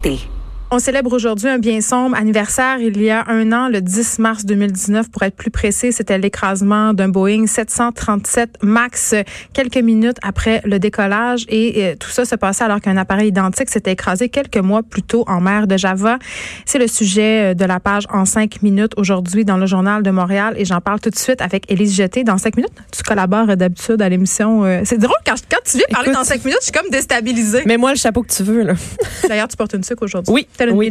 ti. On célèbre aujourd'hui un bien sombre anniversaire. Il y a un an, le 10 mars 2019, pour être plus précis, c'était l'écrasement d'un Boeing 737 MAX quelques minutes après le décollage. Et, euh, tout ça se passait alors qu'un appareil identique s'était écrasé quelques mois plus tôt en mer de Java. C'est le sujet euh, de la page en cinq minutes aujourd'hui dans le journal de Montréal. Et j'en parle tout de suite avec Élise Jeté. Dans cinq minutes, tu collabores d'habitude à l'émission. Euh, c'est drôle, quand, quand tu viens parler dans cinq minutes, je suis comme déstabilisée. Mais moi, le chapeau que tu veux, là. D'ailleurs, tu portes une sucre aujourd'hui. Oui. Oui.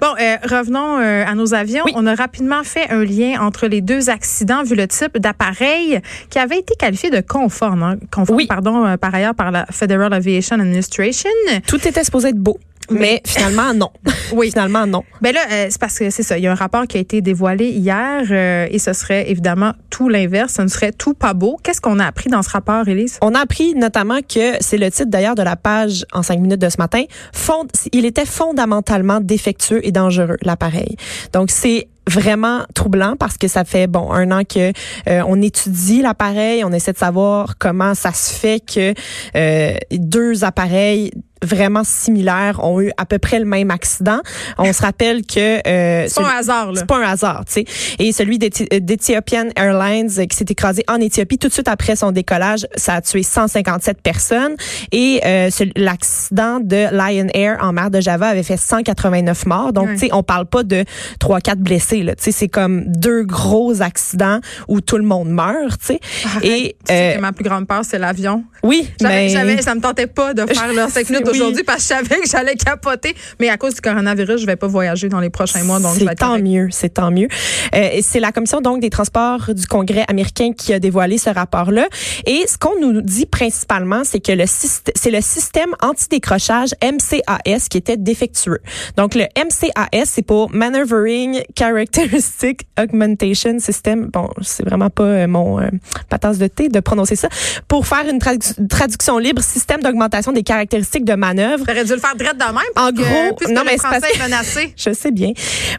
Bon, euh, revenons euh, à nos avions. Oui. On a rapidement fait un lien entre les deux accidents vu le type d'appareil qui avait été qualifié de conforme, hein, conforme Oui. pardon, euh, par ailleurs par la Federal Aviation Administration. Tout était supposé être beau. Mais finalement, non. Oui. Finalement, non. Ben là, euh, c'est parce que c'est ça. Il y a un rapport qui a été dévoilé hier euh, et ce serait évidemment tout l'inverse. Ce ne serait tout pas beau. Qu'est-ce qu'on a appris dans ce rapport, Élise? On a appris notamment que c'est le titre d'ailleurs de la page en cinq minutes de ce matin. Fond, il était fondamentalement défectueux et dangereux, l'appareil. Donc, c'est vraiment troublant parce que ça fait bon un an que euh, on étudie l'appareil, on essaie de savoir comment ça se fait que euh, deux appareils vraiment similaires ont eu à peu près le même accident. On se rappelle que euh, C'est pas un hasard, là. c'est pas un hasard, tu sais. Et celui d'Ethi- d'Ethiopian Airlines euh, qui s'est écrasé en Éthiopie tout de suite après son décollage, ça a tué 157 personnes. Et euh, l'accident de Lion Air en mer de Java avait fait 189 morts. Donc, tu sais, on parle pas de 3-4 blessés. Là. Tu sais, c'est comme deux gros accidents où tout le monde meurt, tu sais. Et euh, ma plus grande peur, c'est l'avion. oui, mais ça me tentait pas de faire leur 5 minutes. Aujourd'hui parce que je savais que j'allais capoter. Mais à cause du coronavirus, je vais pas voyager dans les prochains mois, donc c'est tant mieux, c'est tant mieux. Euh, c'est la commission donc des transports du Congrès américain qui a dévoilé ce rapport-là. Et ce qu'on nous dit principalement, c'est que le c'est le système anti-décrochage MCAS qui était défectueux. Donc le MCAS, c'est pour Maneuvering Characteristic Augmentation System. Bon, c'est vraiment pas euh, mon euh, patate de thé de prononcer ça. Pour faire une tradu- traduction libre, système d'augmentation des caractéristiques de manœuvre. T'aurais dû le faire direct de même. En que- gros, non, mais c'est parce- menacé. Je sais bien.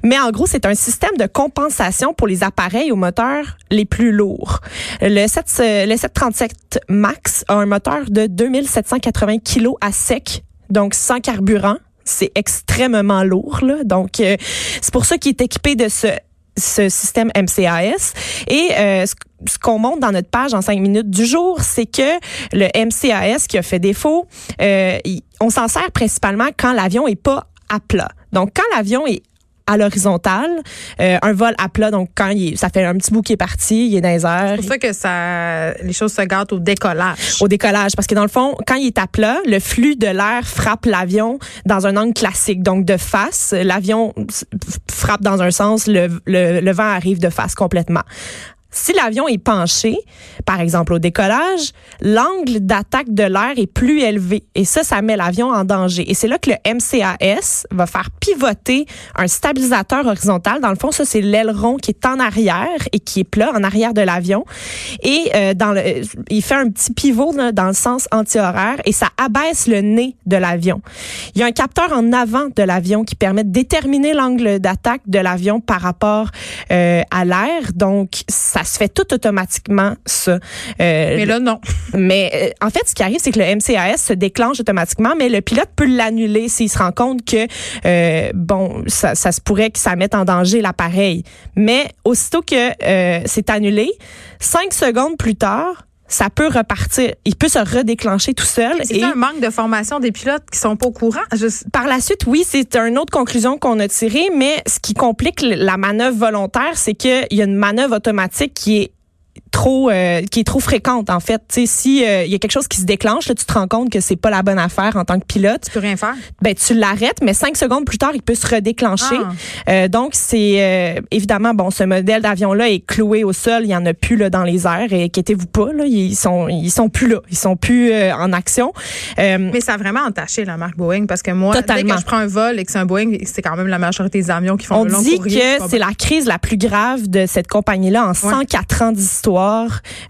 Mais en gros, c'est un système de compensation pour les appareils aux moteurs les plus lourds. Le, 7, euh, le 737 MAX a un moteur de 2780 kilos à sec, donc sans carburant. C'est extrêmement lourd, là. Donc, euh, c'est pour ça qu'il est équipé de ce ce système MCAS. Et euh, ce qu'on montre dans notre page en cinq minutes du jour, c'est que le MCAS qui a fait défaut, euh, on s'en sert principalement quand l'avion est pas à plat. Donc, quand l'avion est à l'horizontale, euh, un vol à plat, donc quand il est- ça fait un petit bout qui est parti, il est dans les airs, C'est pour ça que ça, les choses se gâtent au décollage. au décollage. Parce que dans le fond, quand il est à plat, le flux de l'air frappe l'avion dans un angle classique. Donc, de face, l'avion frappe dans un sens, le, le, le vent arrive de face complètement. Si l'avion est penché, par exemple au décollage, l'angle d'attaque de l'air est plus élevé et ça, ça met l'avion en danger. Et c'est là que le MCAS va faire pivoter un stabilisateur horizontal. Dans le fond, ça, c'est l'aileron qui est en arrière et qui est plat, en arrière de l'avion. Et euh, dans le, il fait un petit pivot là, dans le sens anti-horaire et ça abaisse le nez de l'avion. Il y a un capteur en avant de l'avion qui permet de déterminer l'angle d'attaque de l'avion par rapport euh, à l'air. Donc, ça se fait tout automatiquement, ça. Euh, Mais là, non. mais euh, en fait, ce qui arrive, c'est que le MCAS se déclenche automatiquement, mais le pilote peut l'annuler s'il se rend compte que euh, bon, ça, ça se pourrait que ça mette en danger l'appareil. Mais aussitôt que euh, c'est annulé, cinq secondes plus tard, ça peut repartir. Il peut se redéclencher tout seul. C'est un manque de formation des pilotes qui sont pas au courant. Je- par la suite, oui, c'est une autre conclusion qu'on a tirée, mais ce qui complique la manœuvre volontaire, c'est qu'il y a une manœuvre automatique qui est trop euh, qui est trop fréquente en fait tu sais si euh, il y a quelque chose qui se déclenche là tu te rends compte que c'est pas la bonne affaire en tant que pilote tu peux rien faire. ben tu l'arrêtes mais cinq secondes plus tard il peut se redéclencher Ah. Euh, donc c'est euh, évidemment bon ce modèle d'avion là est cloué au sol il y en a plus là dans les airs et inquiétez-vous pas là ils sont ils sont plus là ils sont plus euh, en action Euh, Mais ça a vraiment entaché la marque Boeing parce que moi, dès Totalement. que je prends un vol et que c'est un Boeing, c'est quand même la majorité des avions qui font On le long dit courrier. que c'est la crise la plus grave de cette compagnie-là en 104 ans d'histoire.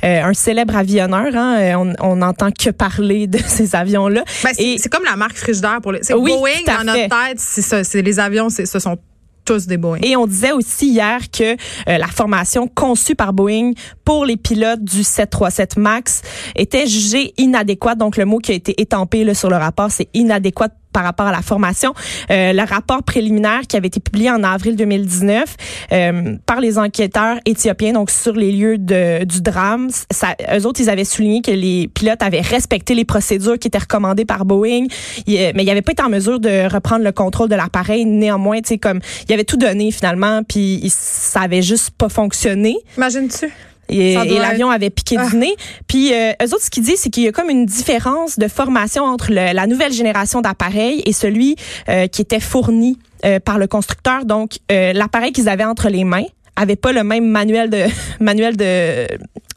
Euh, un célèbre avionneur, hein, euh, on n'entend que parler de ces avions-là. Ben, c'est comme la marque frigidaire pour les. Oui, Boeing dans fait. notre tête, c'est les avions, ce sont tous des Boeing. Et on disait aussi hier que euh, la formation conçue par Boeing pour les pilotes du 737 MAX était jugée inadéquate. Donc le mot qui a été étampé là, sur le rapport, c'est inadéquate par rapport à la formation. Euh, le rapport préliminaire qui avait été publié en avril 2019 euh, par les enquêteurs éthiopiens, donc sur les lieux de, du drame, ça, eux autres, ils avaient souligné que les pilotes avaient respecté les procédures qui étaient recommandées par Boeing, mais ils n'avaient pas été en mesure de reprendre le contrôle de l'appareil. Néanmoins, tu sais, comme ils avaient tout donné finalement, puis ça avait juste pas fonctionné. Imagines-tu? Et, l'avion avait piqué du ah. nez. Puis euh, eux autres, ce qu'ils disent, c'est qu'il y a comme une différence de formation entre la nouvelle génération d'appareils et celui euh, qui était fourni euh, par le constructeur. Donc, l'appareil qu'ils avaient entre les mains avait pas le même manuel de manuel de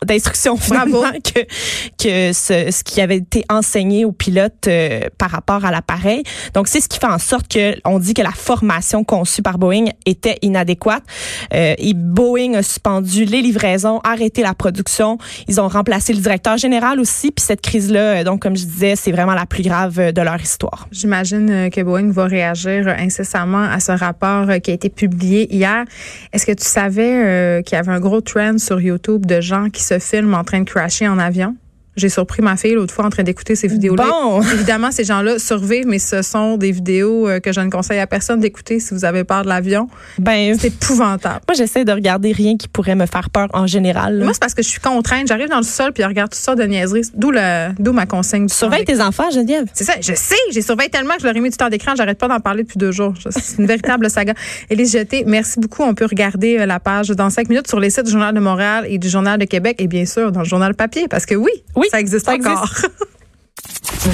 d'instruction finalement que que ce, ce qui avait été enseigné aux pilotes euh, par rapport à l'appareil. Donc c'est ce qui fait en sorte que on dit que la formation conçue par Boeing était inadéquate. Euh, et Boeing a suspendu les livraisons, arrêté la production. Ils ont remplacé le directeur général aussi. Puis cette crise là, euh, donc comme je disais, c'est vraiment la plus grave de leur histoire. J'imagine que Boeing va réagir incessamment à ce rapport qui a été publié hier. Est-ce que tu savais qu'il y avait un gros trend sur YouTube de gens qui se film en train de crasher en avion. J'ai surpris ma fille l'autre fois en train d'écouter ces vidéos-là. Bon. Évidemment, ces gens-là survivent, mais ce sont des vidéos euh, que je ne conseille à personne d'écouter si vous avez peur de l'avion. Ben, c'est épouvantable. Moi, j'essaie de regarder rien qui pourrait me faire peur en général. Moi, c'est parce que je suis contrainte. J'arrive dans le sol puis je regarde tout ça de niaiseries. D'où le, d'où ma consigne. Surveille tes enfants, Geneviève. C'est ça. Je sais. J'ai surveillé tellement que je leur ai mis du temps d'écran. J'arrête pas d'en parler depuis deux jours. C'est une véritable saga. Élise Jeté, merci beaucoup. On peut regarder euh, la page dans cinq minutes sur les sites du Journal de Montréal et du Journal de Québec et bien sûr dans le Journal papier parce que oui, oui ça existe encore.